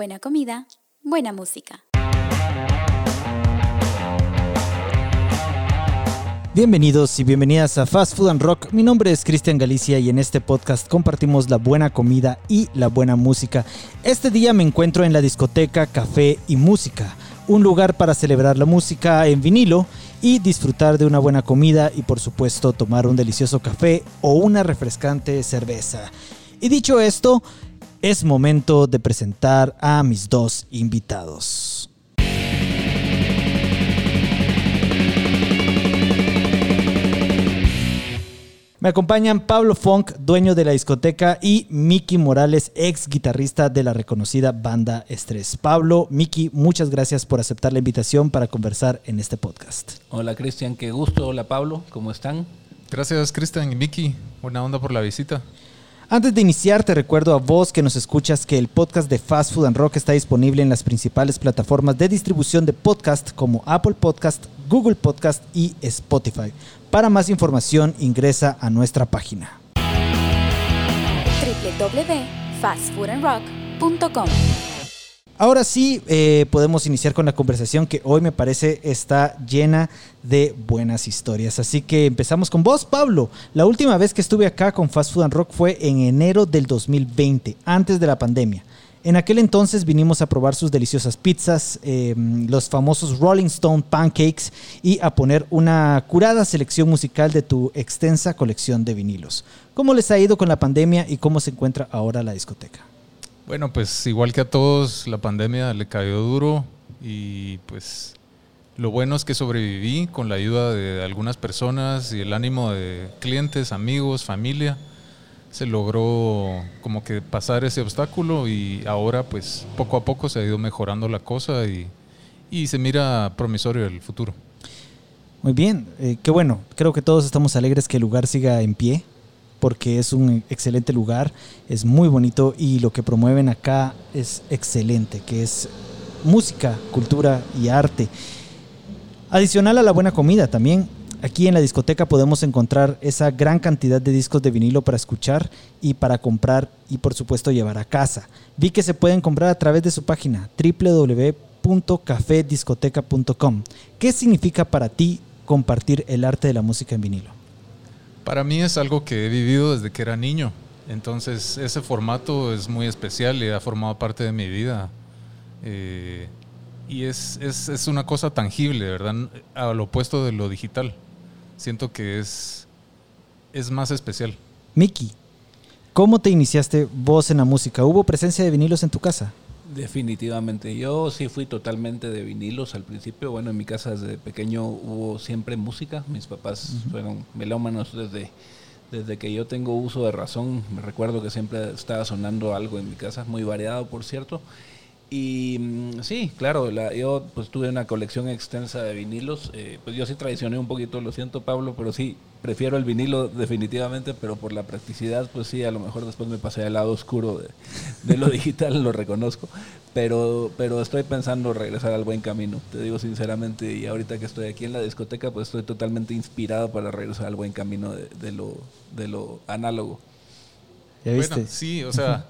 Buena comida, buena música. Bienvenidos y bienvenidas a Fast Food and Rock. Mi nombre es Cristian Galicia y en este podcast compartimos la buena comida y la buena música. Este día me encuentro en la discoteca Café y Música, un lugar para celebrar la música en vinilo y disfrutar de una buena comida y por supuesto tomar un delicioso café o una refrescante cerveza. Y dicho esto, es momento de presentar a mis dos invitados. Me acompañan Pablo Funk, dueño de la discoteca, y Miki Morales, ex guitarrista de la reconocida banda Estrés. Pablo, Miki, muchas gracias por aceptar la invitación para conversar en este podcast. Hola Cristian, qué gusto. Hola Pablo, ¿cómo están? Gracias Cristian y Miki, buena onda por la visita. Antes de iniciar, te recuerdo a vos que nos escuchas que el podcast de Fast Food and Rock está disponible en las principales plataformas de distribución de podcast como Apple Podcast, Google Podcast y Spotify. Para más información ingresa a nuestra página. www.fastfoodandrock.com Ahora sí, eh, podemos iniciar con la conversación que hoy me parece está llena de buenas historias. Así que empezamos con vos, Pablo. La última vez que estuve acá con Fast Food and Rock fue en enero del 2020, antes de la pandemia. En aquel entonces vinimos a probar sus deliciosas pizzas, eh, los famosos Rolling Stone Pancakes y a poner una curada selección musical de tu extensa colección de vinilos. ¿Cómo les ha ido con la pandemia y cómo se encuentra ahora la discoteca? Bueno, pues igual que a todos, la pandemia le cayó duro y pues lo bueno es que sobreviví con la ayuda de algunas personas y el ánimo de clientes, amigos, familia. Se logró como que pasar ese obstáculo y ahora pues poco a poco se ha ido mejorando la cosa y, y se mira promisorio el futuro. Muy bien, eh, qué bueno. Creo que todos estamos alegres que el lugar siga en pie porque es un excelente lugar, es muy bonito y lo que promueven acá es excelente, que es música, cultura y arte. Adicional a la buena comida también, aquí en la discoteca podemos encontrar esa gran cantidad de discos de vinilo para escuchar y para comprar y por supuesto llevar a casa. Vi que se pueden comprar a través de su página www.cafediscoteca.com. ¿Qué significa para ti compartir el arte de la música en vinilo? Para mí es algo que he vivido desde que era niño, entonces ese formato es muy especial y ha formado parte de mi vida. Eh, y es, es, es, una cosa tangible, ¿verdad? Al opuesto de lo digital. Siento que es, es más especial. Miki, ¿cómo te iniciaste vos en la música? ¿Hubo presencia de vinilos en tu casa? Definitivamente. Yo sí fui totalmente de vinilos al principio. Bueno, en mi casa desde pequeño hubo siempre música. Mis papás uh -huh. fueron melómanos desde, desde que yo tengo uso de razón. Me recuerdo que siempre estaba sonando algo en mi casa, muy variado, por cierto. Y mm, sí, claro, la, yo pues tuve una colección extensa de vinilos. Eh, pues yo sí traicioné un poquito, lo siento Pablo, pero sí, prefiero el vinilo definitivamente, pero por la practicidad, pues sí, a lo mejor después me pasé al lado oscuro de, de lo digital, lo reconozco. Pero, pero estoy pensando regresar al buen camino, te digo sinceramente, y ahorita que estoy aquí en la discoteca, pues estoy totalmente inspirado para regresar al buen camino de, de lo, de lo análogo. ¿Ya viste? Bueno, sí, o sea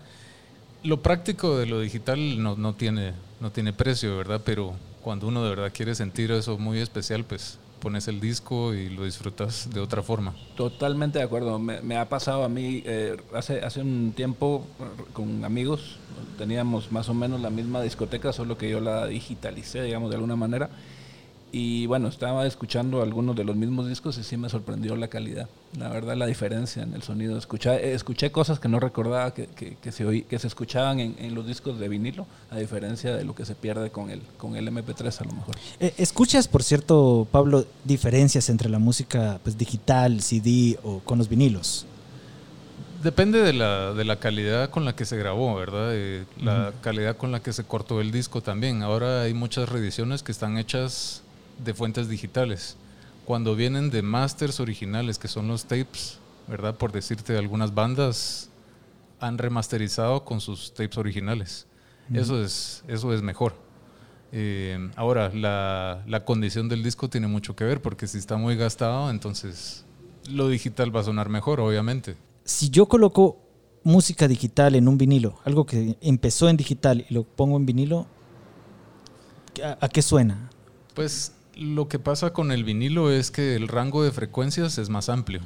lo práctico de lo digital no, no, tiene, no tiene precio, ¿verdad? Pero cuando uno de verdad quiere sentir eso muy especial, pues pones el disco y lo disfrutas de otra forma. Totalmente de acuerdo. Me, ha pasado a mí eh, hace, hace un tiempo con amigos, teníamos más o menos la misma discoteca, solo que yo la digitalicé, digamos, de alguna manera. Y bueno, estaba escuchando algunos de los mismos discos y sí me sorprendió la calidad. La verdad, la diferencia en el sonido. Escuché, escuché cosas que no recordaba que, que, que se, oí, que se escuchaban en, en, los discos de vinilo, a diferencia de lo que se pierde con el, con el MP3 a lo mejor. Eh, ¿Escuchas, por cierto, Pablo, diferencias entre la música pues, digital, CD o con los vinilos? Depende de la, de la calidad con la que se grabó, ¿verdad? Eh, la uh -huh. calidad con la que se cortó el disco también. Ahora hay muchas reediciones que están hechas de fuentes digitales. Cuando vienen de masters originales, que son los tapes, ¿verdad? Por decirte, algunas bandas han remasterizado con sus tapes originales. Mm. Eso, es, eso es mejor. Eh, ahora, la, la, condición del disco tiene mucho que ver, porque si está muy gastado, entonces lo digital va a sonar mejor, obviamente. Si yo coloco música digital en un vinilo, algo que empezó en digital y lo pongo en vinilo, ¿a, a qué suena? Pues lo que pasa con el vinilo es que el rango de frecuencias es más amplio,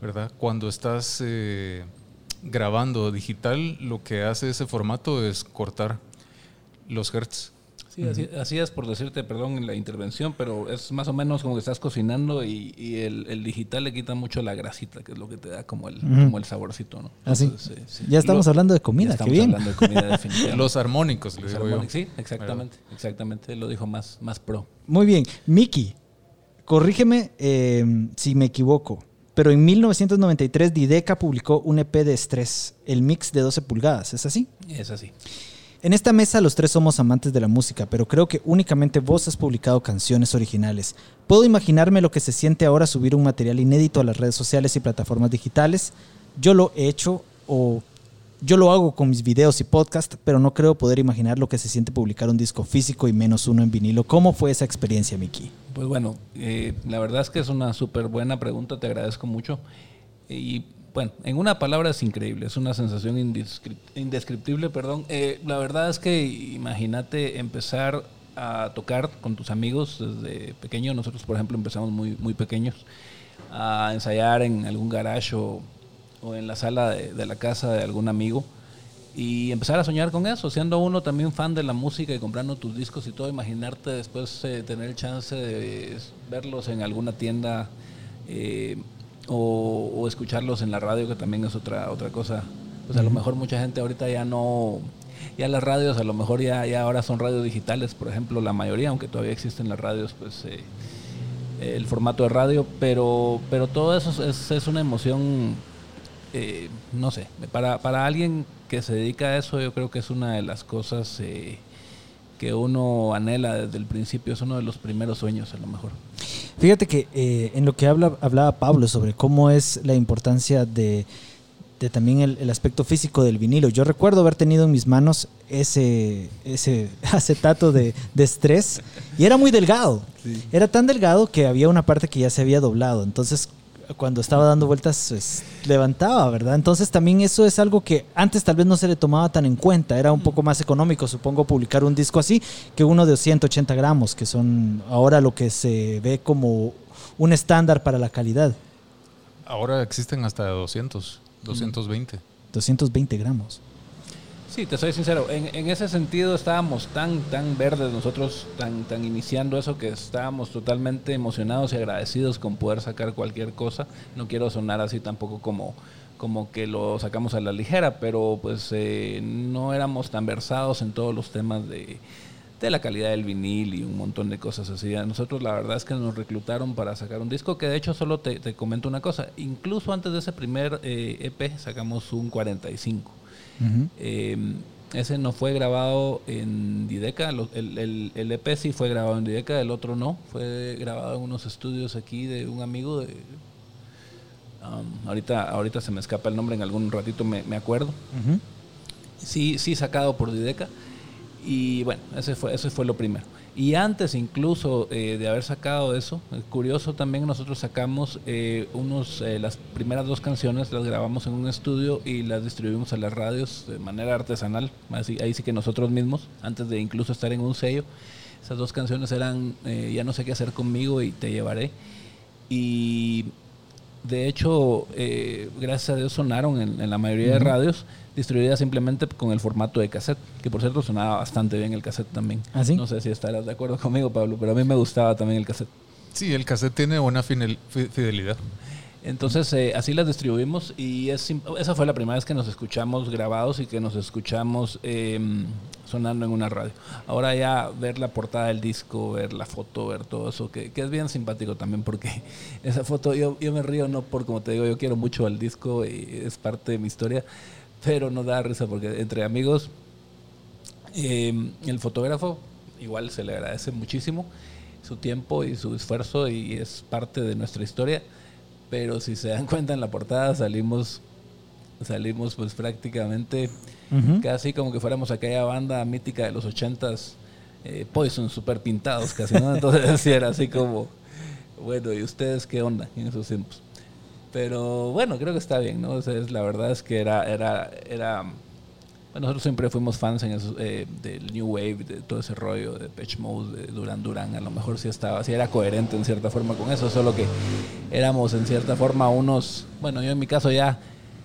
¿verdad? Cuando estás eh, grabando digital, lo que hace ese formato es cortar los hertz. Sí, así, así es por decirte, perdón, en la intervención, pero es más o menos como que estás cocinando y, y el, el digital le quita mucho la grasita, que es lo que te da como el, como el saborcito, ¿no? Así. Entonces, sí. Ya estamos Lo- hablando de comida, qué estamos bien. hablando de comida definitivamente. Los armónicos, le Los digo yo. armónicos, Sí, exactamente, exactamente, lo dijo más, más pro. Muy bien. Miki, corrígeme eh, si me equivoco, pero en 1993 Dideca publicó un EP de estrés, el mix de 12 pulgadas, ¿es así? Es así. En esta mesa los tres somos amantes de la música, pero creo que únicamente vos has publicado canciones originales. Puedo imaginarme lo que se siente ahora subir un material inédito a las redes sociales y plataformas digitales. Yo lo he hecho o yo lo hago con mis videos y podcast, pero no creo poder imaginar lo que se siente publicar un disco físico y menos uno en vinilo. ¿Cómo fue esa experiencia, Miki? Pues bueno, eh, la verdad es que es una súper buena pregunta, te agradezco mucho. Y bueno, en una palabra es increíble, es una sensación indescrip- indescriptible, perdón. Eh, la verdad es que imagínate empezar a tocar con tus amigos desde pequeño. Nosotros, por ejemplo, empezamos muy, muy pequeños a ensayar en algún garage o, en la sala de, de la casa de algún amigo y empezar a soñar con eso, siendo uno también fan de la música y comprando tus discos y todo, imaginarte después eh, tener el chance de verlos en alguna tienda eh, o, o escucharlos en la radio, que también es otra, otra cosa. Pues a lo mejor mucha gente ahorita ya no, ya las radios a lo mejor ya, ya ahora son radios digitales, por ejemplo, la mayoría, aunque todavía existen las radios, pues eh, el formato de radio, pero, pero todo eso es, es una emoción, eh, no sé, para, para alguien que se dedica a eso, yo creo que es una de las cosas eh, que uno anhela desde el principio, es uno de los primeros sueños a lo mejor. Fíjate que eh, en lo que habla, hablaba Pablo sobre cómo es la importancia de, de también el, el aspecto físico del vinilo. Yo recuerdo haber tenido en mis manos ese, ese acetato de, de estrés y era muy delgado. Era tan delgado que había una parte que ya se había doblado. Entonces, cuando estaba dando vueltas, pues, levantaba, ¿verdad? Entonces, también eso es algo que antes tal vez no se le tomaba tan en cuenta. Era un poco más económico, supongo, publicar un disco así que uno de 180 gramos, que son ahora lo que se ve como un estándar para la calidad. Ahora existen hasta 200, 220. 220 gramos. Sí, te soy sincero, en, en ese sentido estábamos tan, tan verdes nosotros, tan, tan iniciando eso que estábamos totalmente emocionados y agradecidos con poder sacar cualquier cosa. No quiero sonar así tampoco como, como que lo sacamos a la ligera, pero pues eh, no éramos tan versados en todos los temas de, de la calidad del vinil y un montón de cosas así. Nosotros la verdad es que nos reclutaron para sacar un disco, que de hecho solo te, te comento una cosa, incluso antes de ese primer eh, EP sacamos un 45. Eh, ese no fue grabado en Dideca, el, el, el EP sí fue grabado en Dideca, el otro no, fue grabado en unos estudios aquí de un amigo de... um, ahorita, ahorita se me escapa el nombre, en algún ratito me, me acuerdo. Sí, sí sacado por Dideca. Y bueno, ese fue, ese fue lo primero. Y antes incluso eh, de haber sacado eso, curioso también nosotros sacamos eh, unos, eh, las primeras dos canciones, las grabamos en un estudio y las distribuimos a las radios de manera artesanal, así, ahí sí que nosotros mismos, antes de incluso estar en un sello. Esas dos canciones eran Ya no sé qué hacer conmigo y Te llevaré. Y de hecho, eh, gracias a Dios sonaron en, en la mayoría de radios, distribuidas simplemente con el formato de cassette, que por cierto sonaba bastante bien el cassette también. ¿Ah, sí? No sé si estarás de acuerdo conmigo, Pablo, pero a mí me gustaba también el cassette. Sí, el cassette tiene buena fidelidad. Entonces, eh, así las distribuimos y es, esa fue la primera vez que nos escuchamos grabados y que nos escuchamos eh, sonando en una radio. Ahora ya ver la portada del disco, ver la foto, ver todo eso, que, es bien simpático también porque esa foto, yo, yo me río no por, como te digo, yo quiero mucho al disco y es parte de mi historia, pero nos da risa porque entre amigos, eh, el fotógrafo igual se le agradece muchísimo su tiempo y su esfuerzo y es parte de nuestra historia. Pero si se dan cuenta en la portada salimos salimos pues prácticamente casi como que fuéramos aquella banda mítica de los ochentas eh, Poison super pintados casi, ¿no? Entonces sí era así como bueno, ¿y ustedes qué onda en esos tiempos? Pero bueno, creo que está bien, ¿no? O sea, es- la verdad es que era, era, era nosotros siempre fuimos fans en eso, eh, del New Wave, de todo ese rollo de Pitch Mode, de Duran Duran. A lo mejor sí estaba, sí era coherente en cierta forma con eso, solo que éramos en cierta forma unos, bueno, yo en mi caso ya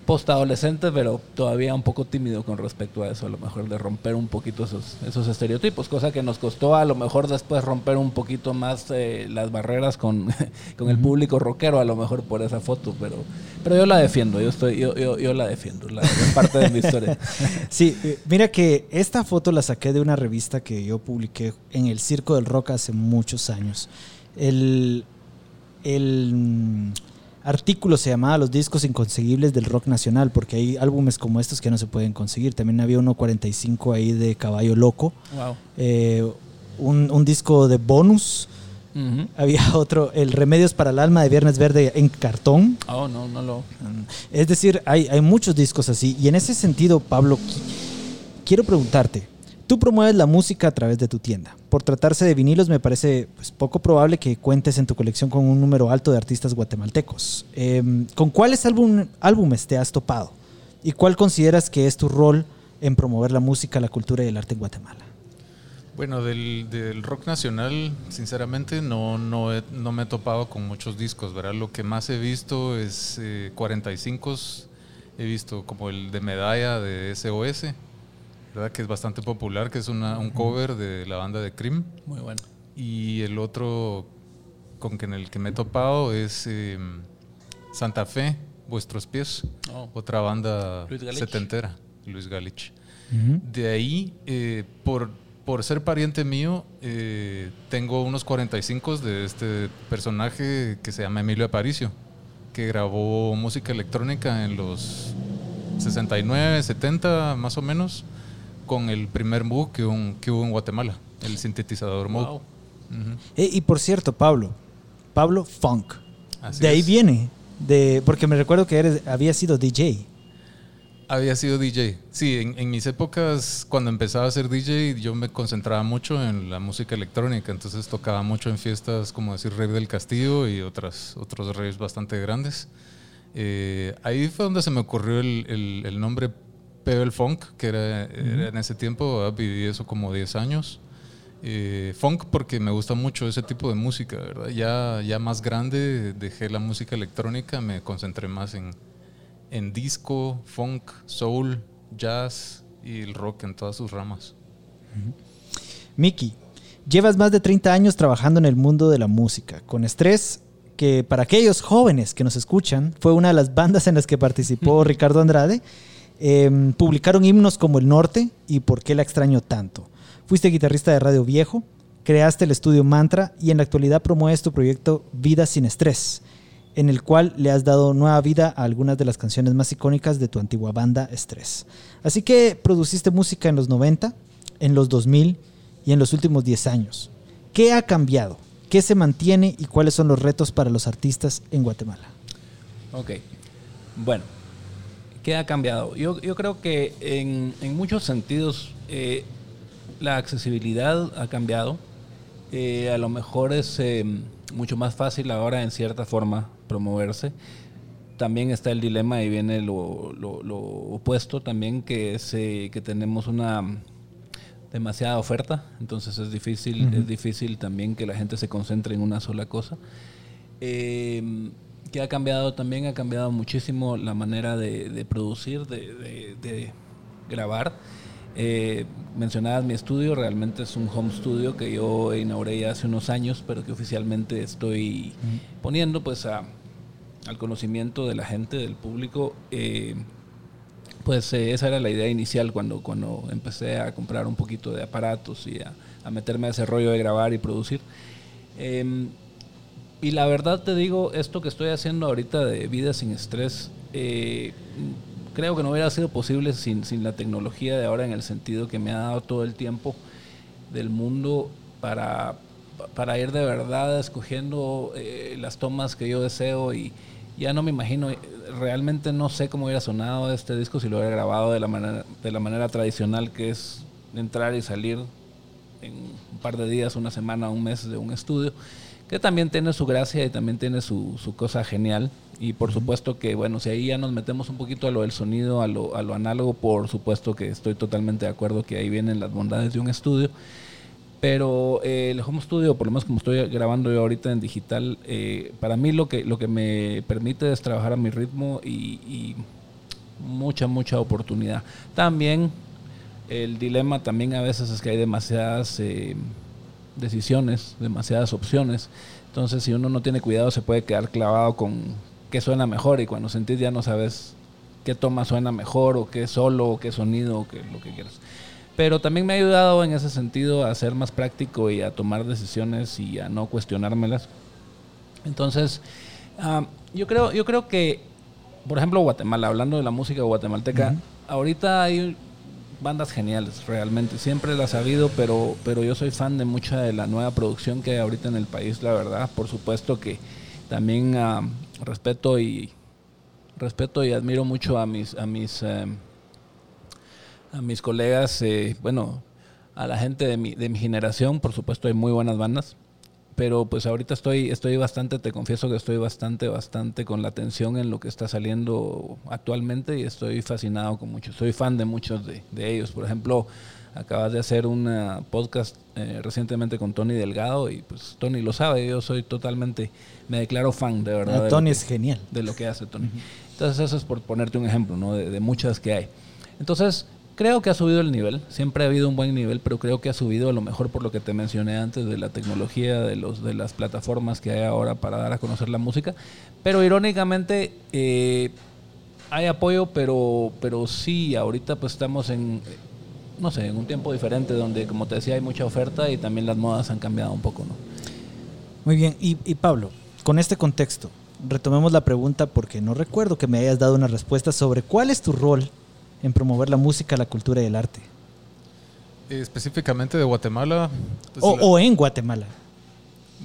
post-adolescente, pero todavía un poco tímido con respecto a eso, a lo mejor de romper un poquito esos, esos estereotipos, cosa que nos costó a lo mejor después romper un poquito más eh, las barreras con, con el público rockero, a lo mejor por esa foto, pero, pero yo la defiendo, yo, estoy, yo, yo, yo la defiendo, la, es parte de mi historia. Sí, eh, mira que esta foto la saqué de una revista que yo publiqué en el Circo del Rock hace muchos años. El, el artículo se llamaba Los discos inconseguibles del rock nacional, porque hay álbumes como estos que no se pueden conseguir. También había uno 45 ahí de Caballo Loco, Wow. eh, un, un disco de bonus. Había otro, El Remedios para el Alma de Viernes Verde en cartón. Oh, no, no lo. Es decir, hay, hay muchos discos así. Y en ese sentido, Pablo, qui- quiero preguntarte, tú promueves la música a través de tu tienda. Por tratarse de vinilos, me parece pues, poco probable que cuentes en tu colección con un número alto de artistas guatemaltecos. Em, ¿Con cuáles álbum- álbumes te has topado? ¿Y cuál consideras que es tu rol en promover la música, la cultura y el arte en Guatemala? Bueno, del, rock nacional, sinceramente, no, no me he topado con muchos discos, ¿verdad? Lo que más he visto es eh, 45, he visto como el de Medalla de SOS, ¿verdad? Que es bastante popular, que es una, un cover de la banda de Cream. Muy bueno. Y el otro con que en el que me he topado es eh, Santa Fe, Vuestros Pies, Oh. otra banda Luis Galich. setentera, Luis Galich. De ahí, eh, por, por ser pariente mío, eh, tengo unos 45 de este personaje que se llama Emilio Aparicio, que grabó música electrónica en los 69, 70 más o menos, con el primer Moog que, un- que hubo en Guatemala, el sintetizador Moog. Wow. Ujú. Eh, y por cierto, Pablo, Pablo Funk. Así de ahí es. viene, de, porque me recuerdo que eres, había sido DJ. Había sido DJ. Sí, en, en mis épocas, cuando empezaba a ser DJ, yo me concentraba mucho en la música electrónica. Entonces tocaba mucho en fiestas como decir Rave del Castillo y otras, otros raves bastante grandes. Eh, ahí fue donde se me ocurrió el, el- el nombre Pebble Funk, que era, era en ese tiempo, ¿verdad? viví eso como 10 años. Eh, funk porque me gusta mucho ese tipo de música, ¿verdad? Ya, ya más grande dejé la música electrónica, me concentré más en, en disco, funk, soul, jazz y el rock en todas sus ramas. Miki, llevas más de 30 años trabajando en el mundo de la música, con estrés que para aquellos jóvenes que nos escuchan fue una de las bandas en las que participó Ricardo Andrade. Em, publicaron himnos como El Norte y ¿Por qué la extraño tanto? Fuiste guitarrista de Radio Viejo, creaste el estudio Mantra y en la actualidad promueves tu proyecto Vida sin Estrés, en el cual le has dado nueva vida a algunas de las canciones más icónicas de tu antigua banda Estrés. Así que produciste música en los 90, en los 2000 y en los últimos 10 años. ¿Qué ha cambiado? ¿Qué se mantiene y cuáles son los retos para los artistas en Guatemala? Ok. Bueno, ¿qué ha cambiado? Yo, yo creo que en, en muchos sentidos eh, la accesibilidad ha cambiado. Eh, a lo mejor es eh, mucho más fácil ahora en cierta forma promoverse. También está el dilema y viene lo, lo- lo opuesto también, que es eh, que tenemos una demasiada oferta, entonces es difícil, es difícil también que la gente se concentre en una sola cosa. Eh, que ha cambiado también, ha cambiado muchísimo la manera de, de producir, de, de- de grabar. Eh, mencionabas mi estudio, realmente es un home studio que yo inauguré ya hace unos años, pero que oficialmente estoy poniendo pues a- al conocimiento de la gente, del público. Eh, pues eh, esa era la idea inicial cuando, cuando empecé a comprar un poquito de aparatos y a, a meterme a ese rollo de grabar y producir. Em, y la verdad te digo, esto que estoy haciendo ahorita de vida sin estrés, eh, creo que no hubiera sido posible sin, sin la tecnología de ahora en el sentido que me ha dado todo el tiempo del mundo para, para ir de verdad escogiendo eh, las tomas que yo deseo y ya no me imagino, eh, realmente no sé cómo hubiera sonado este disco si lo hubiera grabado de la manera, de la manera tradicional que es entrar y salir en un par de días, una semana, un mes de un estudio. Que también tiene su gracia y también tiene su, su cosa genial. Y por supuesto que, bueno, si ahí ya nos metemos un poquito a lo del sonido, a lo, a lo análogo, por supuesto que estoy totalmente de acuerdo que ahí vienen las bondades de un estudio. Pero eh, el home studio, por lo menos como estoy grabando yo ahorita en digital, eh, para mí lo que, lo que me permite es trabajar a mi ritmo y, y mucha, mucha oportunidad. También el dilema también a veces es que hay demasiadas eh, decisiones, demasiadas opciones. Entonces, si uno no tiene cuidado, se puede quedar clavado con qué suena mejor y cuando sentís ya no sabes qué toma suena mejor o qué solo o qué sonido o qué lo que quieras. Pero también me ha ayudado en ese sentido a ser más práctico y a tomar decisiones y a no cuestionármelas. Entonces, ah, yo creo, yo creo que, por ejemplo, Guatemala, hablando de la música guatemalteca, ahorita hay bandas geniales, realmente. Siempre las ha habido, pero, pero yo soy fan de mucha de la nueva producción que hay ahorita en el país, la verdad. Por supuesto que también ah, respeto y respeto y admiro mucho a mis a mis eh, a mis colegas, eh, bueno, a la gente de mi, de mi generación, por supuesto hay muy buenas bandas, pero pues ahorita estoy, estoy bastante, te confieso que estoy bastante, bastante con la atención en lo que está saliendo actualmente y estoy fascinado con muchos, soy fan de muchos de, de ellos, por ejemplo, acabas de hacer un podcast eh, recientemente con Tony Delgado y pues Tony lo sabe, yo soy totalmente, me declaro fan de verdad. Ah, de Tony es genial. de lo que hace Tony. Entonces eso es por ponerte un ejemplo, ¿no? De, de muchas que hay. Entonces creo que ha subido el nivel, siempre ha habido un buen nivel, pero creo que ha subido a lo mejor por lo que te mencioné antes de la tecnología, de los de las plataformas que hay ahora para dar a conocer la música. Pero irónicamente eh, hay apoyo, pero pero sí ahorita pues estamos en no sé, en un tiempo diferente donde como te decía hay mucha oferta y también las modas han cambiado un poco, ¿no? Muy bien, y, y Pablo, con este contexto, retomemos la pregunta porque no recuerdo que me hayas dado una respuesta sobre cuál es tu rol en promover la música, la cultura y el arte. Eh, Específicamente de Guatemala. pues, o, la- o en Guatemala.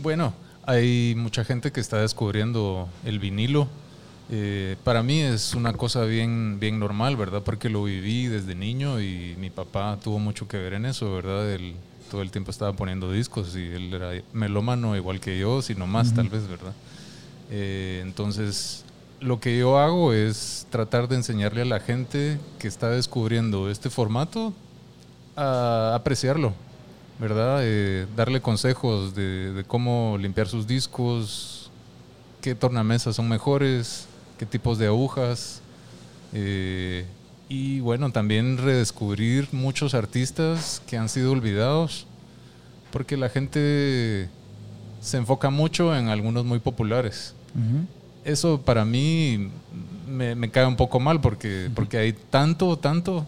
Bueno, hay mucha gente que está descubriendo el vinilo. Eh, para mí es una cosa bien, bien normal, ¿verdad? Porque lo viví desde niño y mi papá tuvo mucho que ver en eso, ¿verdad? Él todo el tiempo estaba poniendo discos y él era melómano igual que yo, sino más tal vez, ¿verdad? Eh, entonces, lo que yo hago es tratar de enseñarle a la gente que está descubriendo este formato a apreciarlo, ¿verdad? Eh, darle consejos de, cómo limpiar sus discos, qué tornamesas son mejores, qué tipos de agujas. eh, y bueno, también redescubrir muchos artistas que han sido olvidados, porque la gente se enfoca mucho en algunos muy populares. Eso para mí me, me cae un poco mal porque, porque hay tanto, tanto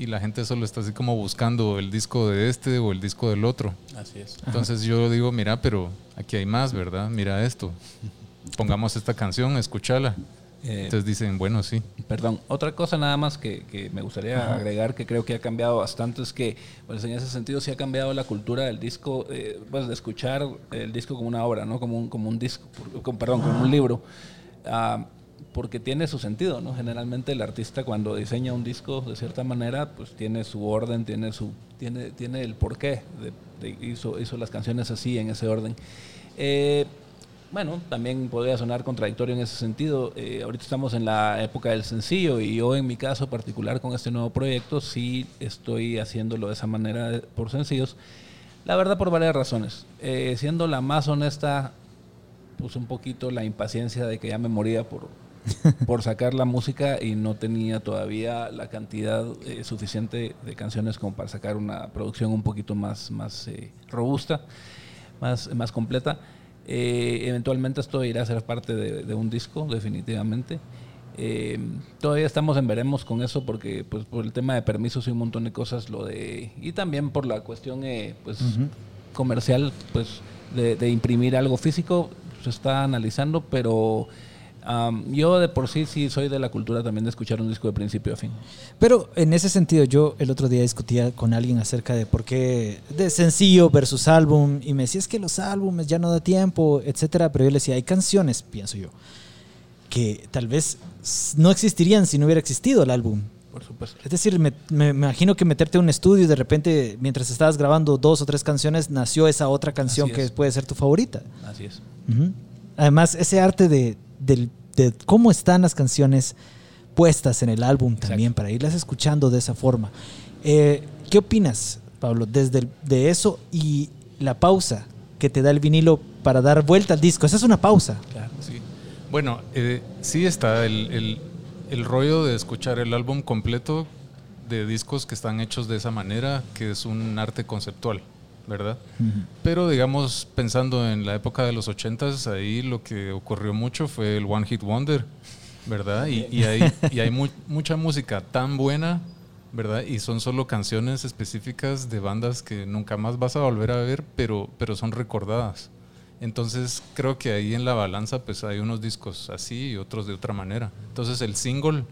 y la gente solo está así como buscando el disco de este o el disco del otro. Así es. Entonces yo digo, mira, pero aquí hay más, ¿verdad? Mira esto. Pongamos esta canción, escúchala. Eh, Entonces dicen, bueno, sí. Perdón, otra cosa nada más que, que me gustaría agregar que creo que ha cambiado bastante es que, pues en ese sentido sí ha cambiado la cultura del disco, eh, pues de escuchar el disco como una obra, ¿no? Como un, como un disco, con- perdón, como un libro. Ah, porque tiene su sentido, ¿no? Generalmente el artista cuando diseña un disco de cierta manera, pues tiene su orden, tiene su tiene tiene el porqué de, de- hizo hizo las canciones así en ese orden. Eh, bueno, también podría sonar contradictorio en ese sentido. Eh, ahorita estamos en la época del sencillo y yo en mi caso particular con este nuevo proyecto sí estoy haciéndolo de esa manera por sencillos. La verdad por varias razones. Eh, siendo la más honesta, pues un poquito la impaciencia de que ya me moría por, por sacar la música y no tenía todavía la cantidad eh, suficiente de canciones como para sacar una producción un poquito más, más robusta, más, más completa. Eh, eventualmente esto irá a ser parte de, de un disco, definitivamente. Eh, todavía estamos en veremos con eso porque pues por el tema de permisos y un montón de cosas lo de y también por la cuestión eh, pues comercial pues de, de imprimir algo físico se está analizando pero am, yo de por sí sí soy de la cultura también de escuchar un disco de principio a fin Pero en ese sentido, yo el otro día discutía con alguien acerca de por qué de sencillo versus álbum y me decía es que los álbumes ya no da tiempo, etcétera. Pero yo le decía, hay canciones, pienso yo, que tal vez no existirían si no hubiera existido el álbum. por supuesto. Es decir, me, me imagino que meterte a un estudio y de repente, mientras estabas grabando dos o tres canciones, nació esa otra canción que puede ser tu favorita. Así es. Ujú. Además, ese arte de, del- de cómo están las canciones puestas en el álbum Exacto. también, para irlas escuchando de esa forma. Eh, ¿Qué opinas, Pablo, desde el- de eso y la pausa que te da el vinilo para dar vuelta al disco? Esa es una pausa. Claro. Sí. Bueno, eh, sí está el, el- el rollo de escuchar el álbum completo de discos que están hechos de esa manera, que es un arte conceptual, ¿verdad? Pero digamos, pensando en la época de los 80s, ahí lo que ocurrió mucho fue el One Hit Wonder, ¿verdad? Y, y hay, y hay mu- mucha música tan buena, ¿verdad? Y son solo canciones específicas de bandas que nunca más vas a volver a ver, pero, pero son recordadas. Entonces creo que ahí en la balanza pues hay unos discos así y otros de otra manera. Entonces el single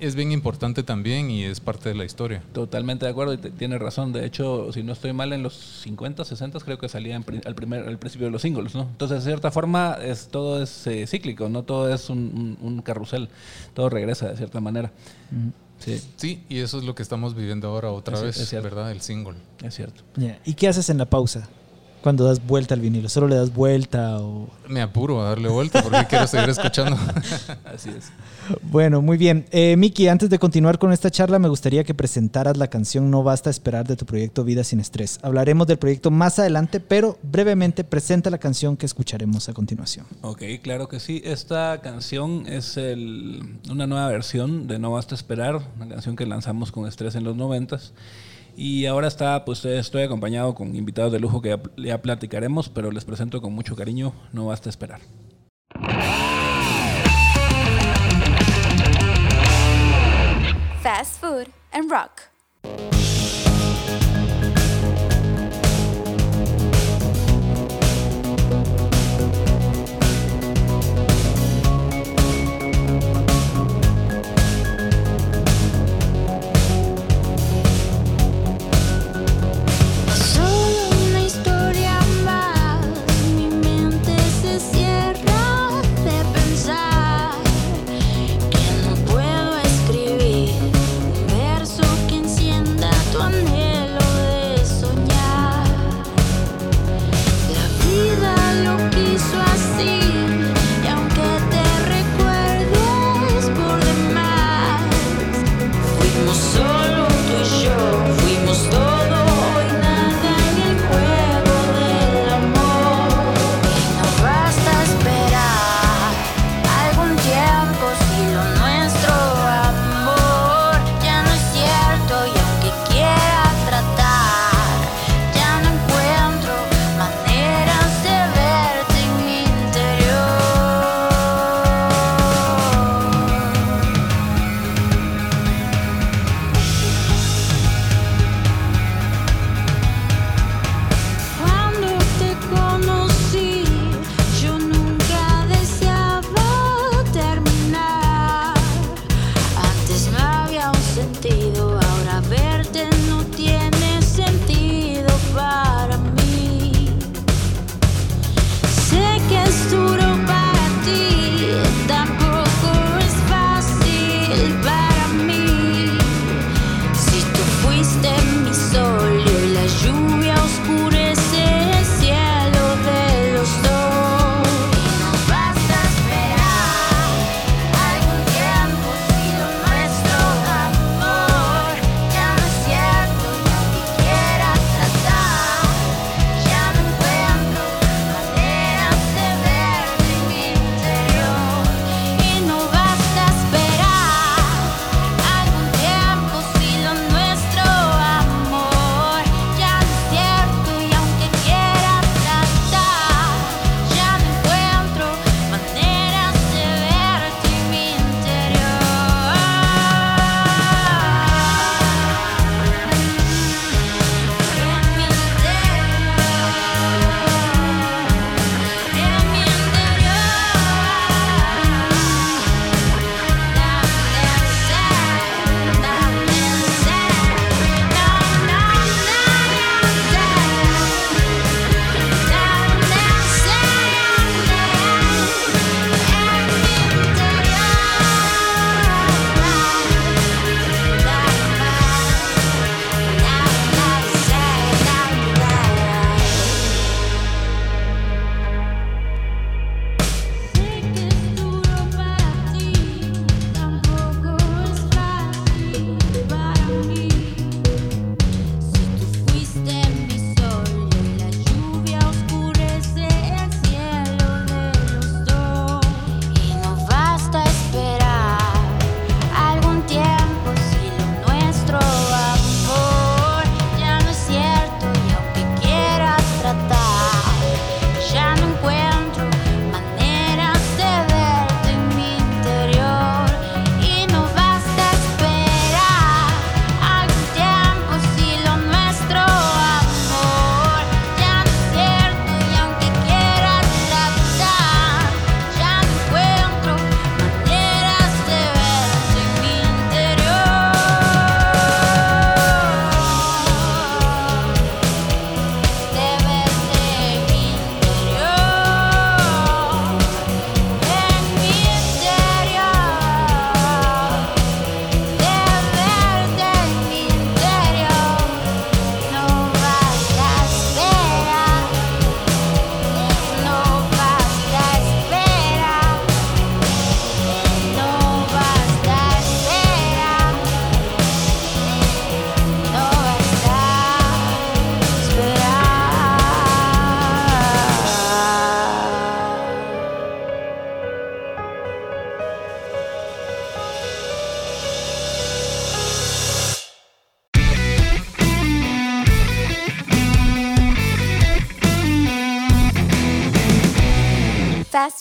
es bien importante también y es parte de la historia. Totalmente de acuerdo y te- tienes razón. De hecho, si no estoy mal, en los 50, 60 creo que salía pri- al, primer, al principio de los singles, ¿no? Entonces, de cierta forma, es, todo es eh, cíclico, no todo es un, un- un carrusel. Todo regresa de cierta manera. Sí, Sí, y eso es lo que estamos viviendo ahora otra Es- vez, es. ¿verdad? El single. es cierto. ¿Y qué haces en la pausa? Cuando das vuelta al vinilo, ¿solo le das vuelta o...? Me apuro a darle vuelta porque quiero seguir escuchando. Así es. Bueno, muy bien. Eh, Miki, antes de continuar con esta charla, me gustaría que presentaras la canción No Basta Esperar de tu proyecto Vida Sin Estrés. Hablaremos del proyecto más adelante, pero brevemente presenta la canción que escucharemos a continuación. Ok, claro que sí. Esta canción es el- una nueva versión de No Basta Esperar, una canción que lanzamos con Estrés en los noventas. Y ahora está, pues estoy acompañado con invitados de lujo que ya, platicaremos, pero les presento con mucho cariño No Basta Esperar. Fast food and rock.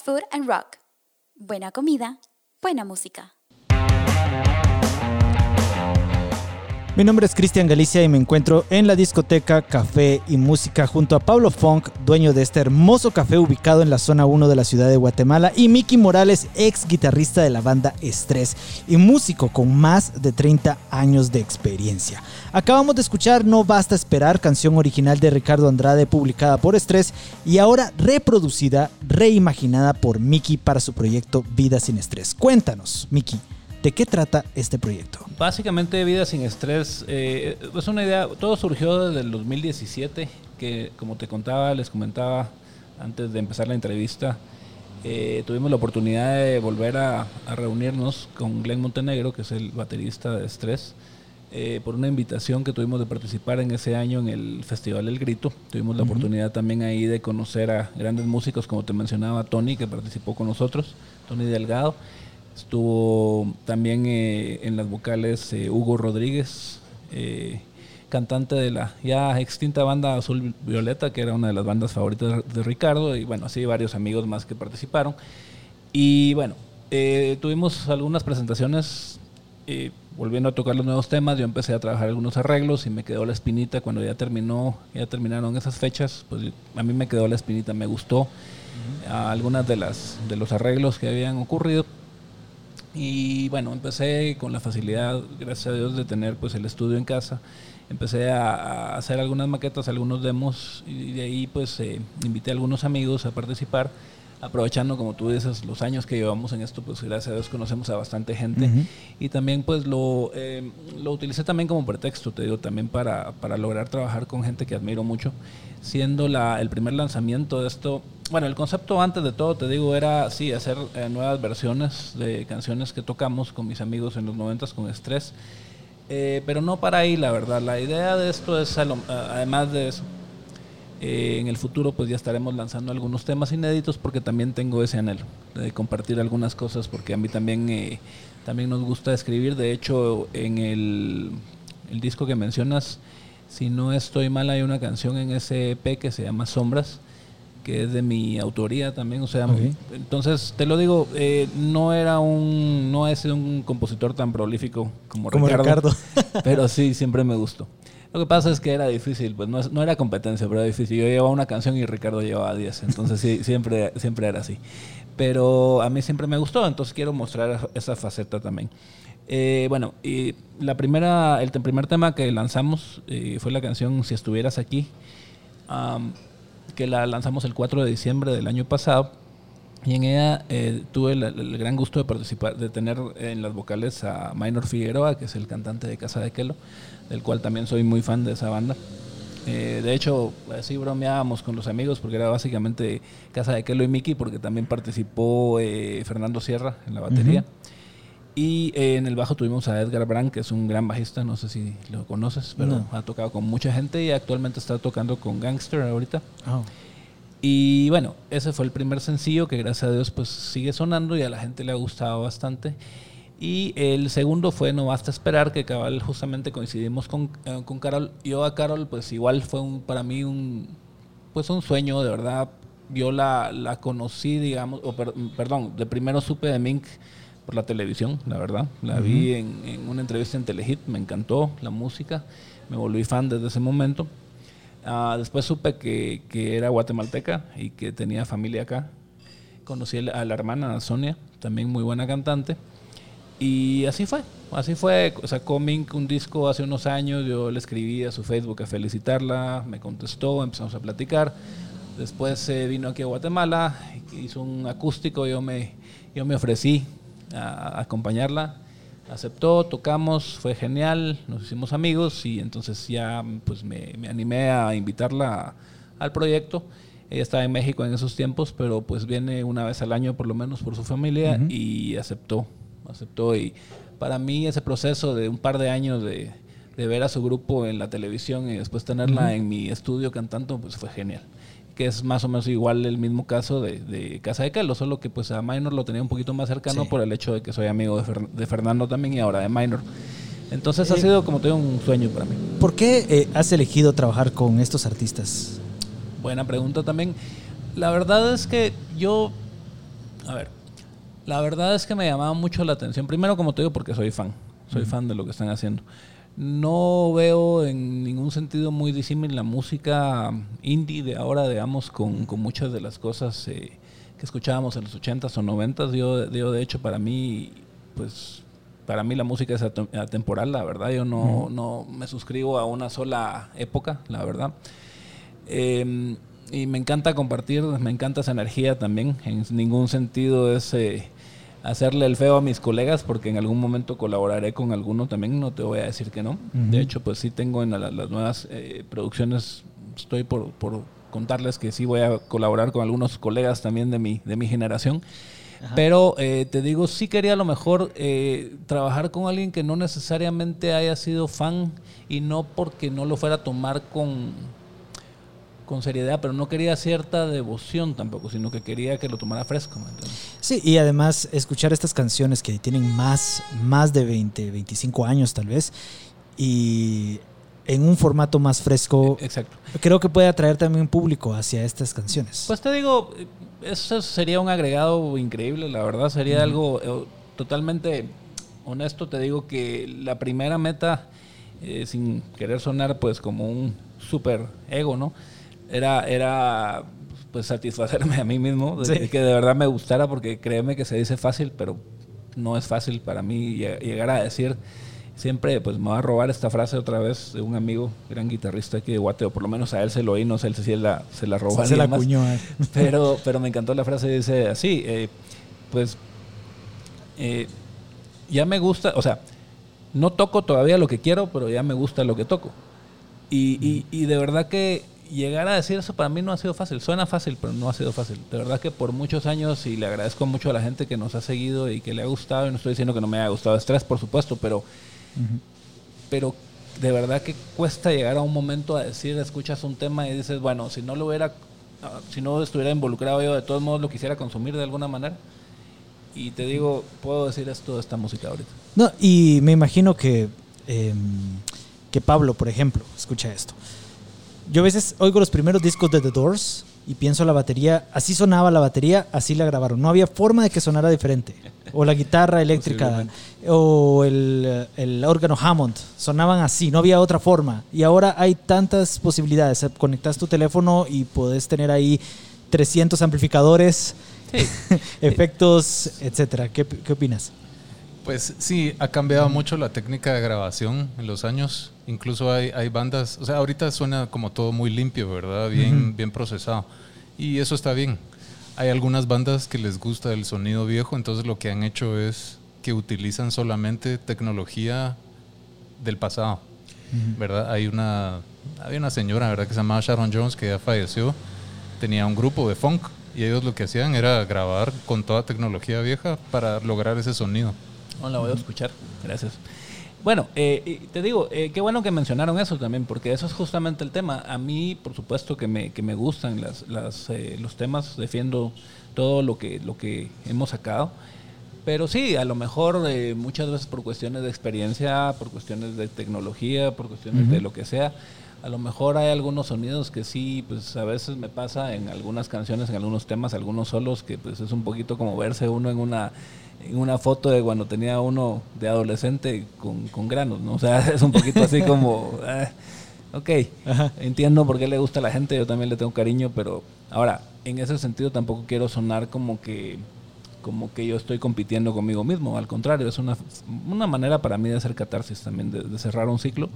Food and Rock. Buena comida, buena música. Mi nombre es Cristian Galicia y me encuentro en la discoteca Café y Música junto a Pablo Funk, dueño de este hermoso café ubicado en la zona 1 de la ciudad de Guatemala, y Miki Morales, ex guitarrista de la banda Estrés y músico con más de 30 años de experiencia. Acabamos de escuchar No Basta Esperar, canción original de Ricardo Andrade publicada por Estrés y ahora reproducida, reimaginada por Miki para su proyecto Vida sin Estrés. Cuéntanos, Miki. ¿De qué trata este proyecto? Básicamente Vida sin Estrés eh, es una idea, todo surgió desde el 2017, que como te contaba, les comentaba antes de empezar la entrevista, eh, tuvimos la oportunidad de volver a, a, reunirnos con Glenn Montenegro, que es el baterista de Estrés, eh, por una invitación que tuvimos de participar en ese año en el Festival El Grito. Tuvimos la uh -huh. oportunidad también ahí de conocer a grandes músicos, como te mencionaba Tony, que participó con nosotros, Tony Delgado. Estuvo también eh, en las vocales eh, Hugo Rodríguez, eh, cantante de la ya extinta banda Azul Violeta, que era una de las bandas favoritas de Ricardo, y bueno, así varios amigos más que participaron. Y bueno, tuvimos algunas presentaciones volviendo a tocar los nuevos temas, yo empecé a trabajar algunos arreglos y me quedó la espinita cuando ya terminó, ya terminaron esas fechas, pues a mí me quedó la espinita, me gustó uh -huh. algunas de las de los arreglos que habían ocurrido y bueno, empecé con la facilidad, gracias a Dios, de tener pues el estudio en casa. Empecé a, a hacer algunas maquetas, algunos demos y de ahí pues eh, invité a algunos amigos a participar. Aprovechando, como tú dices, los años que llevamos en esto, pues gracias a Dios conocemos a bastante gente. Uh -huh. Y también pues lo, eh, lo utilicé también como pretexto, te digo, también para, para lograr trabajar con gente que admiro mucho. Siendo la, el primer lanzamiento de esto, bueno, el concepto antes de todo, te digo, era, sí, hacer eh, nuevas versiones de canciones que tocamos con mis amigos en los noventas con Estrés. Eh, pero no para ahí, la verdad. La idea de esto es, además de eso, eh, en el futuro pues ya estaremos lanzando algunos temas inéditos porque también tengo ese anhelo de compartir algunas cosas porque a mí también, eh, también nos gusta escribir. De hecho, en el, el disco que mencionas, si no estoy mal, hay una canción en ese EP que se llama Sombras que es de mi autoría también, o sea, okay. entonces te lo digo, eh, no era un, no es un compositor tan prolífico como, como Ricardo, Ricardo. pero sí, siempre me gustó. Lo que pasa es que era difícil, pues no, no era competencia, pero era difícil. Yo llevaba una canción y Ricardo llevaba 10, entonces sí, siempre, siempre era así. Pero a mí siempre me gustó, entonces quiero mostrar esa faceta también. Eh, bueno, y la primera, el primer tema que lanzamos eh, fue la canción Si estuvieras aquí. Um, que la lanzamos el 4 de diciembre del año pasado. Y en ella eh, tuve el, el, gran gusto de participar, de tener en las vocales a Minor Figueroa, que es el cantante de Casa de Kelo, del cual también soy muy fan de esa banda. Eh, de hecho, así bromeábamos con los amigos porque era básicamente Casa de Kelo y Miki, porque también participó eh, Fernando Sierra en la batería. Uh -huh. Y eh, en el bajo tuvimos a Edgar Brand, que es un gran bajista, no sé si lo conoces, pero no. ha tocado con mucha gente y actualmente está tocando con Gangster ahorita. Oh. Y bueno, ese fue el primer sencillo que gracias a Dios pues sigue sonando y a la gente le ha gustado bastante. Y el segundo fue No Basta Esperar, que cabal justamente coincidimos con, eh, con Carol. Yo a Carol pues igual fue un, para mí un, pues un sueño, de verdad. Yo la, la conocí, digamos, o per, perdón, de primero supe de Mink por la televisión, la verdad. La uh -huh. vi en, en, una entrevista en Telehit, me encantó la música, me volví fan desde ese momento. Uh, después supe que, que, era guatemalteca y que tenía familia acá. Conocí a la hermana Sonia, también muy buena cantante. Y así fue, así fue. Sacó Mink un disco hace unos años, yo le escribí a su Facebook a felicitarla, me contestó, empezamos a platicar. Después eh, vino aquí a Guatemala, hizo un acústico, yo me, yo me ofrecí a acompañarla. Aceptó, tocamos, fue genial, nos hicimos amigos y entonces ya pues me, me animé a invitarla a, al proyecto. Ella estaba en México en esos tiempos, pero pues viene una vez al año por lo menos por su familia uh -huh. y aceptó, aceptó. Y para mí ese proceso de un par de años de, de ver a su grupo en la televisión y después tenerla uh -huh. en mi estudio cantando, pues fue genial que es más o menos igual el mismo caso de, de Casa de Calo, solo que pues a Minor lo tenía un poquito más cercano sí. por el hecho de que soy amigo de, Fer de, Fernando también y ahora de Minor. Entonces eh, ha sido como tengo un sueño para mí. ¿Por qué eh, has elegido trabajar con estos artistas? Buena pregunta también. La verdad es que yo A ver, la verdad es que me llamaba mucho la atención. Primero, como te digo, porque soy fan. Soy fan de lo que están haciendo. No veo en ningún sentido muy disímil la música indie de ahora, digamos, con, con muchas de las cosas eh, que escuchábamos en los 80s o 90s. Yo, yo, de hecho, para mí, pues, para mí la música es atem- atemporal, la verdad. Yo no, no me suscribo a una sola época, la verdad. Eh, y me encanta compartir, me encanta esa energía también. En ningún sentido es eh, hacerle el feo a mis colegas, porque en algún momento colaboraré con alguno también, no te voy a decir que no. De hecho, pues sí tengo en la- las nuevas eh, producciones, estoy por, por contarles que sí voy a colaborar con algunos colegas también de mi, de mi generación. Pero eh, te digo, sí quería a lo mejor eh, trabajar con alguien que no necesariamente haya sido fan y no porque no lo fuera a tomar con, con seriedad, pero no quería cierta devoción tampoco, sino que quería que lo tomara fresco. Sí, y además escuchar estas canciones que tienen más, más de 20, 25 años tal vez, y en un formato más fresco, Exacto. creo que puede atraer también público hacia estas canciones. Pues te digo, eso sería un agregado increíble, la verdad, sería algo eh, totalmente honesto. Te digo que la primera meta, eh, sin querer sonar pues como un super ego, ¿no? Era, era pues satisfacerme a mí mismo, de- Sí. de que de verdad me gustara, porque créeme que se dice fácil, pero no es fácil para mí lle- llegar a decir. Siempre, pues me va a robar esta frase otra vez de un amigo, gran guitarrista aquí de Guate, o por lo menos a él se lo oí, no sé si él la, se la robó. a se la a él. Pero, pero me encantó la frase, dice así, eh, pues eh, ya me gusta, o sea, no toco todavía lo que quiero, pero ya me gusta lo que toco. Y, y- y de verdad que llegar a decir eso para mí no ha sido fácil. Suena fácil, pero no ha sido fácil. De verdad que por muchos años, y le agradezco mucho a la gente que nos ha seguido y que le ha gustado, y no estoy diciendo que no me haya gustado Estrés, por supuesto, pero, pero de verdad que cuesta llegar a un momento a decir, escuchas un tema y dices, bueno, si no lo hubiera, ah, si no estuviera involucrado yo, de todos modos lo quisiera consumir de alguna manera. Y te digo, puedo decir esto de esta música ahorita. No, y me imagino que, eh, que Pablo, por ejemplo, escucha esto. Yo a veces oigo los primeros discos de The Doors y pienso la batería, así sonaba la batería, así la grabaron. No había forma de que sonara diferente. O la guitarra eléctrica, o el, el órgano Hammond, sonaban así, no había otra forma. Y ahora hay tantas posibilidades. Conectas tu teléfono y puedes tener ahí 300 amplificadores, efectos, etcétera. ¿Qué, ¿Qué opinas? Pues sí, ha cambiado mucho la técnica de grabación en los años. Incluso hay, hay bandas, o sea, ahorita suena como todo muy limpio, ¿verdad? Bien, bien procesado. Y eso está bien. Hay algunas bandas que les gusta el sonido viejo, entonces lo que han hecho es que utilizan solamente tecnología del pasado, ¿verdad? Hay una, había una señora, ¿verdad? Que se llamaba Sharon Jones, que ya falleció. Tenía un grupo de funk y ellos lo que hacían era grabar con toda tecnología vieja para lograr ese sonido. No la voy a escuchar. Gracias. Bueno, eh, te digo, eh, qué bueno que mencionaron eso también, porque eso es justamente el tema. A mí, por supuesto, que me, que me gustan las, las, eh, los temas, defiendo todo lo que, lo que hemos sacado. Pero sí, a lo mejor muchas veces por cuestiones de experiencia, por cuestiones de tecnología, por cuestiones de lo que sea, a lo mejor hay algunos sonidos que sí, pues a veces me pasa en algunas canciones, en algunos temas, algunos solos, que pues es un poquito como verse uno en una en una foto de cuando tenía uno de adolescente con, con granos, ¿no? O sea, es un poquito así como, ah, ok, entiendo por qué le gusta a la gente, yo también le tengo cariño, pero ahora, en ese sentido tampoco quiero sonar como que como que yo estoy compitiendo conmigo mismo, al contrario, es una, una manera para mí de hacer catarsis también, de, de cerrar un ciclo,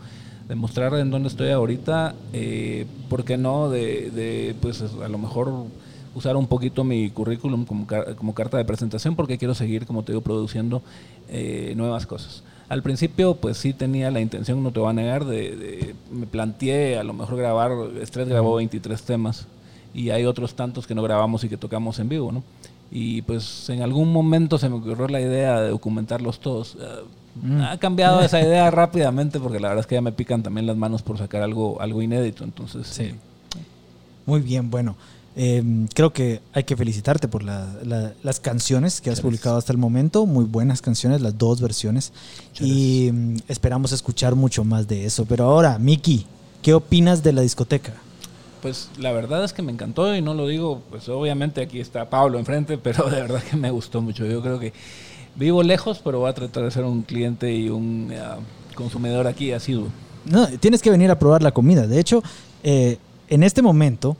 de mostrar en dónde estoy ahorita, eh, ¿por qué no? De, de, pues a lo mejor usar un poquito mi currículum como, car- como carta de presentación porque quiero seguir, como te digo, produciendo eh, nuevas cosas. Al principio, pues sí tenía la intención, no te voy a negar, de, de- me planteé a lo mejor grabar, Estrés grabó 23 temas y hay otros tantos que no grabamos y que tocamos en vivo, ¿no? Y pues en algún momento se me ocurrió la idea de documentarlos todos. Eh, Ha cambiado esa idea rápidamente porque la verdad es que ya me pican también las manos por sacar algo, algo inédito, entonces... Sí. eh, Muy bien, bueno. Eh, creo que hay que felicitarte por la- la- las canciones que has Gracias. publicado hasta el momento. Muy buenas canciones, las dos versiones. Y mm, esperamos escuchar mucho más de eso. Pero ahora, Miki, ¿qué opinas de la discoteca? pues la verdad es que me encantó y no lo digo, pues obviamente aquí está Pablo enfrente, pero de verdad que me gustó mucho. Yo creo que vivo lejos, pero voy a tratar de ser un cliente y un eh, consumidor aquí asiduo. No, tienes que venir a probar la comida. De hecho, eh, en este momento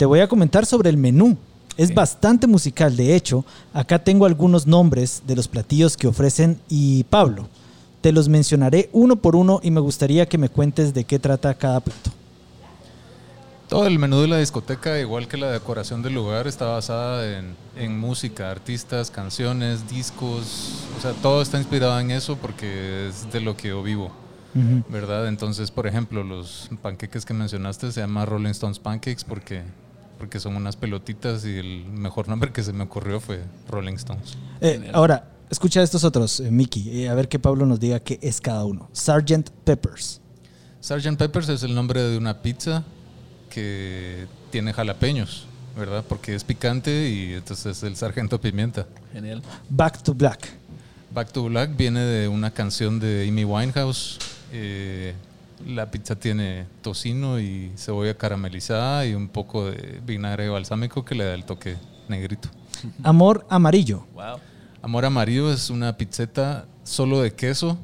te voy a comentar sobre el menú. Es bastante musical. De hecho, acá tengo algunos nombres de los platillos que ofrecen y Pablo, te los mencionaré uno por uno y me gustaría que me cuentes de qué trata cada plato. Todo el menú de la discoteca, igual que la decoración del lugar, está basada en, en música, artistas, canciones, discos. O sea, todo está inspirado en eso porque es de lo que yo vivo. ¿verdad? Entonces, por ejemplo, los panqueques que mencionaste se llaman Rolling Stones Pancakes porque, porque son unas pelotitas y el mejor nombre que se me ocurrió fue Rolling Stones. Eh, ahora, escucha estos otros, eh, Mickey, eh, a ver que Pablo nos diga qué es cada uno. Sergeant Peppers. Sgt. Peppers es el nombre de una pizza que tiene jalapeños, ¿verdad? Porque es picante y entonces es el sargento pimienta. Genial. Back to Black. Back to Black viene de una canción de Amy Winehouse. Eh, la pizza tiene tocino y cebolla caramelizada y un poco de vinagre balsámico que le da el toque negrito. Amor Amarillo. Wow. Amor Amarillo es una pizzeta solo de queso,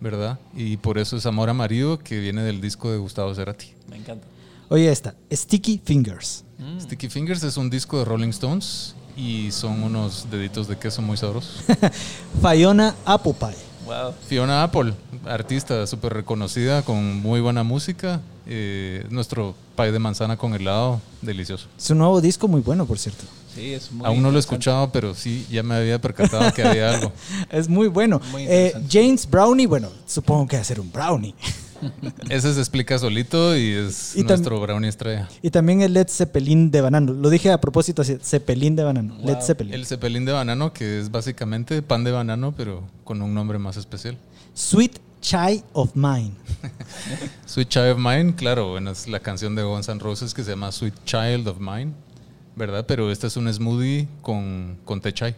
¿verdad? Y por eso es Amor Amarillo que viene del disco de Gustavo Cerati. Me encanta. Oye esta, Sticky Fingers. Sticky Fingers es un disco de Rolling Stones y son unos deditos de queso muy sabrosos. Fiona Apple Pie. Wow. Fiona Apple, artista súper reconocida con muy buena música. eh, nuestro pie de manzana con helado, delicioso. Su nuevo disco muy bueno, por cierto. Sí, es muy Aún no lo he escuchado, pero sí, ya me había percatado que había algo. Es muy bueno. Muy Eh. James Brownie, bueno, supongo que va a ser un brownie. Ese se explica solito y es Y nuestro brownie estrella. Y también el Led Zeppelin de banano. Lo dije a propósito así, Zeppelin de banano. Led. Zeppelin. El cepelín de banano, que es básicamente pan de banano, pero con un nombre más especial. Sweet Chai of Mine. Sweet Child of Mine, claro, bueno, es la canción de Guns N' Roses que se llama Sweet Child of Mine, ¿verdad? Pero este es un smoothie con, con té chai.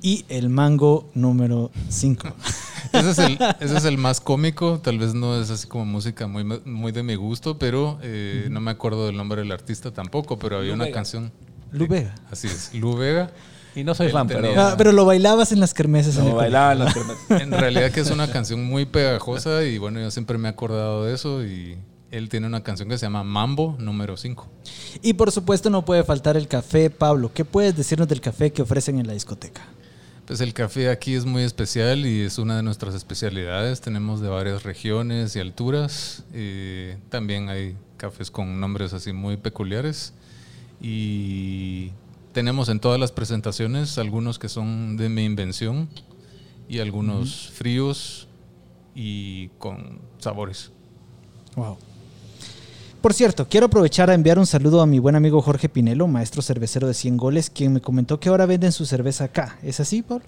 Y el mango número 5. Ese es, el, ese es el más cómico, tal vez no es así como música muy, muy de mi gusto, pero eh, no me acuerdo del nombre del artista tampoco, pero había Lu una Vega. canción. Lu Vega. Así es, Lu Vega. Y no soy fan, pero. Ah, pero lo bailabas en las kermeses. el No, bailaba en las kermeses. En realidad que es una canción muy pegajosa y bueno, yo siempre me he acordado de eso y él tiene una canción que se llama Mambo número 5. Y por supuesto no puede faltar el café. Pablo, ¿qué puedes decirnos del café que ofrecen en la discoteca? Pues el café aquí es muy especial y es una de nuestras especialidades. Tenemos de varias regiones y alturas. Eh, también hay cafés con nombres así muy peculiares. Y tenemos en todas las presentaciones algunos que son de mi invención y algunos fríos y con sabores. Wow. Por cierto, quiero aprovechar a enviar un saludo a mi buen amigo Jorge Pinelo, maestro cervecero de 100 goles, quien me comentó que ahora venden su cerveza acá. ¿Es así, Pablo?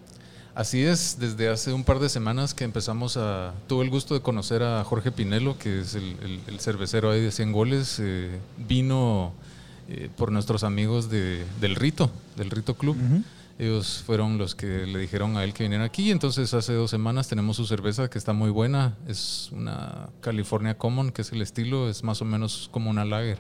Así es, desde hace un par de semanas que empezamos a... Tuve el gusto de conocer a Jorge Pinelo, que es el, el- el cervecero ahí de 100 goles. eh, vino eh, por nuestros amigos de- del Rito, del Rito Club. Ellos fueron los que le dijeron a él que viniera aquí. Entonces hace dos semanas tenemos su cerveza que está muy buena. Es una California Common, que es el estilo. Es más o menos como una lager.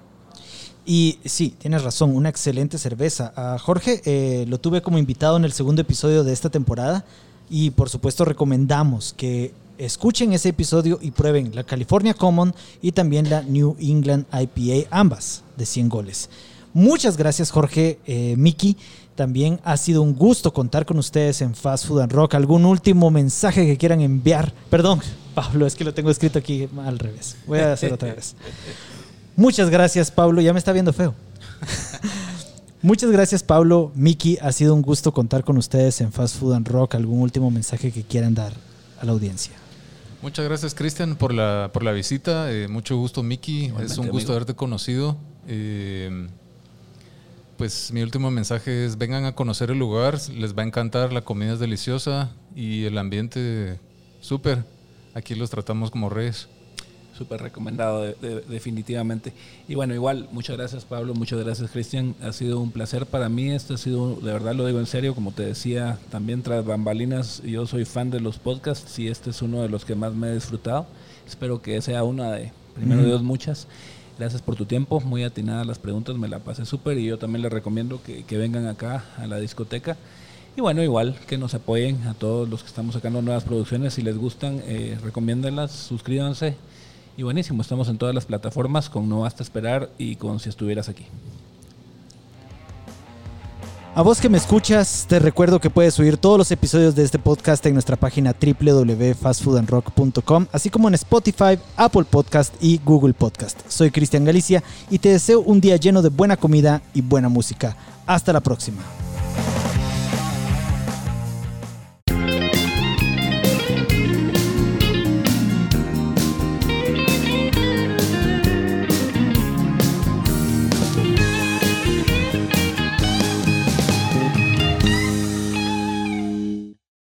Y sí, tienes razón, una excelente cerveza. A Jorge eh, lo tuve como invitado en el segundo episodio de esta temporada y por supuesto recomendamos que escuchen ese episodio y prueben la California Common y también la New England IPA, ambas de 100 goles. Muchas gracias Jorge, eh, Miki. También ha sido un gusto contar con ustedes en Fast Food and Rock. ¿Algún último mensaje que quieran enviar? Perdón, Pablo, es que lo tengo escrito aquí al revés. Voy a hacer otra vez. Muchas gracias, Pablo. Ya me está viendo feo. Muchas gracias, Pablo. Miki, ha sido un gusto contar con ustedes en Fast Food and Rock. ¿Algún último mensaje que quieran dar a la audiencia? Muchas gracias, Cristian, por la, por la visita. Eh, mucho gusto, Miki. Es un gusto amigo. haberte conocido. Eh, pues mi último mensaje es vengan a conocer el lugar, les va a encantar, la comida es deliciosa y el ambiente súper. Aquí los tratamos como reyes. Súper recomendado, de- de- definitivamente. Y bueno, igual, muchas gracias Pablo, muchas gracias Cristian. Ha sido un placer para mí. Este ha sido, de verdad lo digo en serio, como te decía, también tras bambalinas, yo soy fan de los podcasts y este es uno de los que más me he disfrutado. Espero que sea una de, primero Ujú. Dios, muchas. Gracias por tu tiempo, muy atinadas las preguntas, me la pasé súper y yo también les recomiendo que, que vengan acá a la discoteca. Y bueno, igual que nos apoyen a todos los que estamos sacando nuevas producciones, si les gustan, eh, recomiéndenlas, suscríbanse. Y buenísimo, estamos en todas las plataformas con No Basta Esperar y con Si Estuvieras Aquí. A vos que me escuchas, te recuerdo que puedes oír todos los episodios de este podcast en nuestra página www.fastfoodandrock.com, así como en Spotify, Apple Podcast y Google Podcast. Soy Cristian Galicia y te deseo un día lleno de buena comida y buena música. Hasta la próxima.